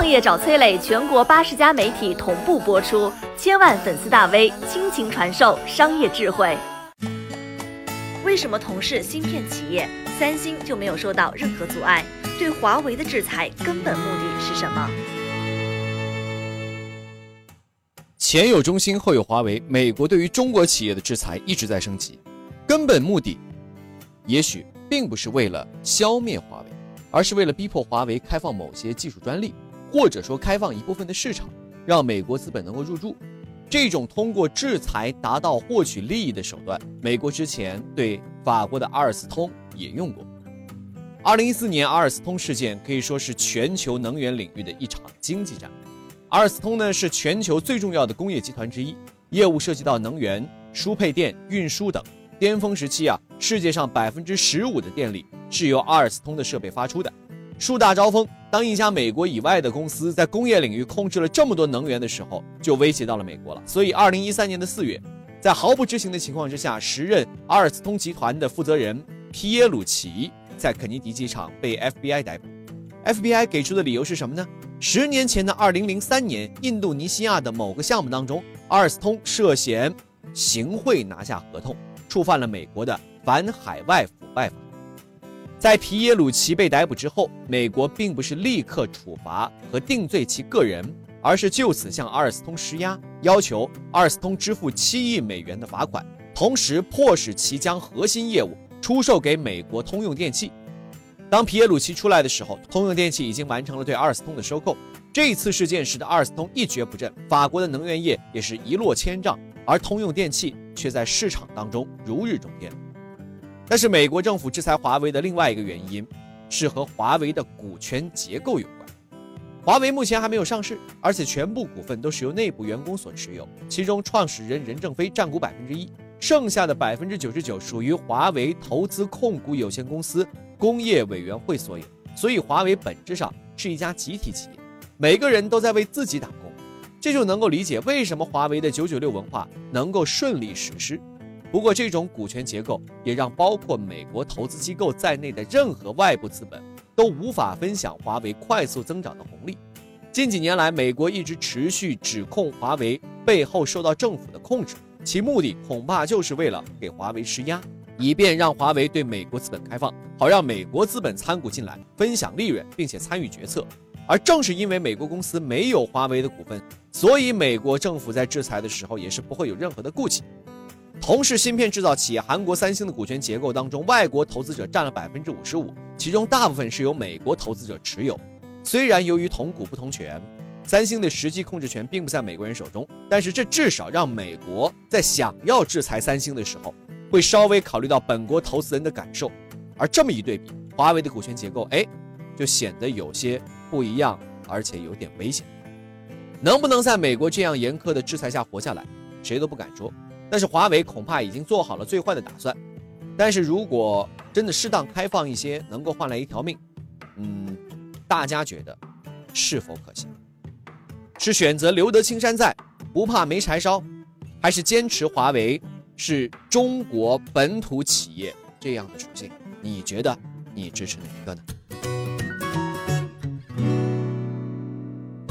创业找崔磊，全国八十家媒体同步播出，千万粉丝大 V 倾情传授商业智慧。为什么同是芯片企业，三星就没有受到任何阻碍？对华为的制裁根本目的是什么？前有中兴，后有华为，美国对于中国企业的制裁一直在升级，根本目的也许并不是为了消灭华为，而是为了逼迫华为开放某些技术专利，或者说开放一部分的市场，让美国资本能够入驻。这种通过制裁达到获取利益的手段，美国之前对法国的阿尔斯通也用过。二零一四年阿尔斯通事件可以说是全球能源领域的一场经济战。阿尔斯通呢是全球最重要的工业集团之一，业务涉及到能源、输配电、运输等。巅峰时期啊，世界上百分之十五的电力是由阿尔斯通的设备发出的。树大招风，当一家美国以外的公司在工业领域控制了这么多能源的时候，就威胁到了美国了。所以，二零一三年的四月，在毫不知情的情况之下，时任阿尔斯通集团的负责人皮耶鲁奇在肯尼迪机场被 FBI 逮捕。FBI 给出的理由是什么呢？十年前的二零零三年，印度尼西亚的某个项目当中，阿尔斯通涉嫌行贿拿下合同，触犯了美国的反海外腐败法。在皮耶鲁奇被逮捕之后，美国并不是立刻处罚和定罪其个人，而是就此向阿尔斯通施压，要求阿尔斯通支付七亿美元的罚款，同时迫使其将核心业务出售给美国通用电气。当皮耶鲁奇出来的时候，通用电气已经完成了对阿尔斯通的收购。这次事件使得阿尔斯通一蹶不振，法国的能源业也是一落千丈，而通用电气却在市场当中如日中天。但是，美国政府制裁华为的另外一个原因，是和华为的股权结构有关。华为目前还没有上市，而且全部股份都是由内部员工所持有，其中创始人任正非占股百分之一，剩下的百分之九十九属于华为投资控股有限公司。工业委员会所有，所以华为本质上是一家集体企业，每个人都在为自己打工，这就能够理解为什么华为的九九六文化能够顺利实施。不过，这种股权结构也让包括美国投资机构在内的任何外部资本都无法分享华为快速增长的红利。近几年来，美国一直持续指控华为背后受到政府的控制，其目的恐怕就是为了给华为施压。以便让华为对美国资本开放，好让美国资本参股进来分享利润，并且参与决策。而正是因为美国公司没有华为的股份，所以美国政府在制裁的时候也是不会有任何的顾忌。同是芯片制造企业，韩国三星的股权结构当中，外国投资者占了百分之五十五，其中大部分是由美国投资者持有。虽然由于同股不同权，三星的实际控制权并不在美国人手中，但是这至少让美国在想要制裁三星的时候。会稍微考虑到本国投资人的感受，而这么一对比，华为的股权结构，哎，就显得有些不一样，而且有点危险。能不能在美国这样严苛的制裁下活下来，谁都不敢说。但是华为恐怕已经做好了最坏的打算。但是如果真的适当开放一些，能够换来一条命，嗯，大家觉得是否可行？是选择留得青山在，不怕没柴烧，还是坚持华为？是中国本土企业这样的属性，你觉得你支持哪一个呢？